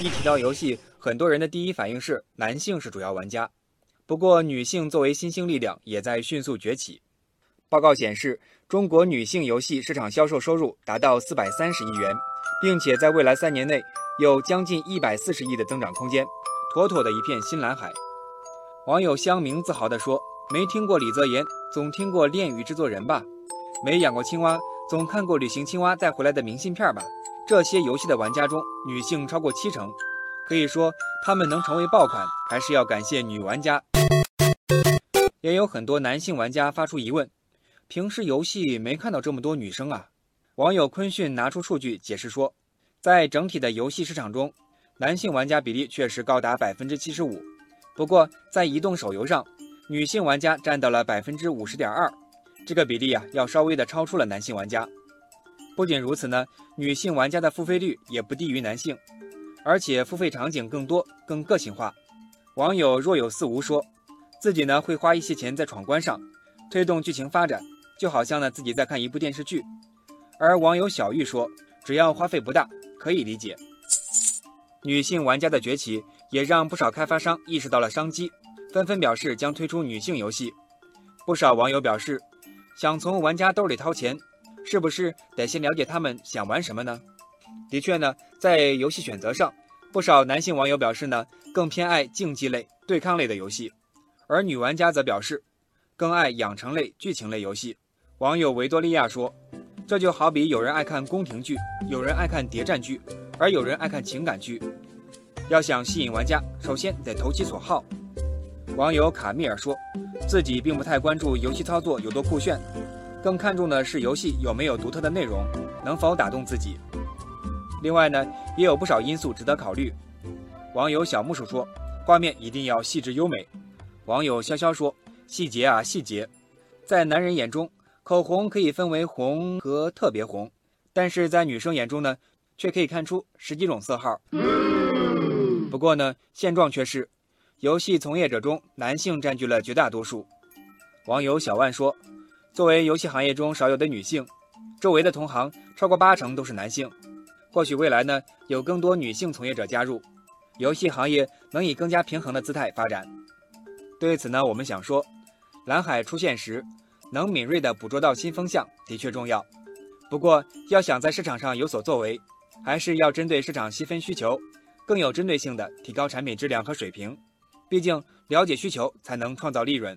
一提到游戏，很多人的第一反应是男性是主要玩家。不过，女性作为新兴力量，也在迅速崛起。报告显示，中国女性游戏市场销售收入达到四百三十亿元，并且在未来三年内有将近一百四十亿的增长空间，妥妥的一片新蓝海。网友香明自豪地说：“没听过李泽言，总听过炼狱制作人吧？没养过青蛙，总看过旅行青蛙带回来的明信片吧？”这些游戏的玩家中，女性超过七成，可以说他们能成为爆款，还是要感谢女玩家。也有很多男性玩家发出疑问：平时游戏没看到这么多女生啊？网友坤讯拿出数据解释说，在整体的游戏市场中，男性玩家比例确实高达百分之七十五，不过在移动手游上，女性玩家占到了百分之五十点二，这个比例啊要稍微的超出了男性玩家。不仅如此呢，女性玩家的付费率也不低于男性，而且付费场景更多、更个性化。网友若有似无说，自己呢会花一些钱在闯关上，推动剧情发展，就好像呢自己在看一部电视剧。而网友小玉说，只要花费不大，可以理解。女性玩家的崛起也让不少开发商意识到了商机，纷纷表示将推出女性游戏。不少网友表示，想从玩家兜里掏钱。是不是得先了解他们想玩什么呢？的确呢，在游戏选择上，不少男性网友表示呢，更偏爱竞技类、对抗类的游戏，而女玩家则表示，更爱养成类、剧情类游戏。网友维多利亚说：“这就好比有人爱看宫廷剧，有人爱看谍战剧，而有人爱看情感剧。要想吸引玩家，首先得投其所好。”网友卡米尔说：“自己并不太关注游戏操作有多酷炫。”更看重的是游戏有没有独特的内容，能否打动自己。另外呢，也有不少因素值得考虑。网友小木薯说，画面一定要细致优美。网友潇潇说，细节啊细节。在男人眼中，口红可以分为红和特别红，但是在女生眼中呢，却可以看出十几种色号。不过呢，现状却是，游戏从业者中男性占据了绝大多数。网友小万说。作为游戏行业中少有的女性，周围的同行超过八成都是男性。或许未来呢，有更多女性从业者加入，游戏行业能以更加平衡的姿态发展。对此呢，我们想说，蓝海出现时，能敏锐地捕捉到新风向的确重要。不过，要想在市场上有所作为，还是要针对市场细分需求，更有针对性地提高产品质量和水平。毕竟，了解需求才能创造利润。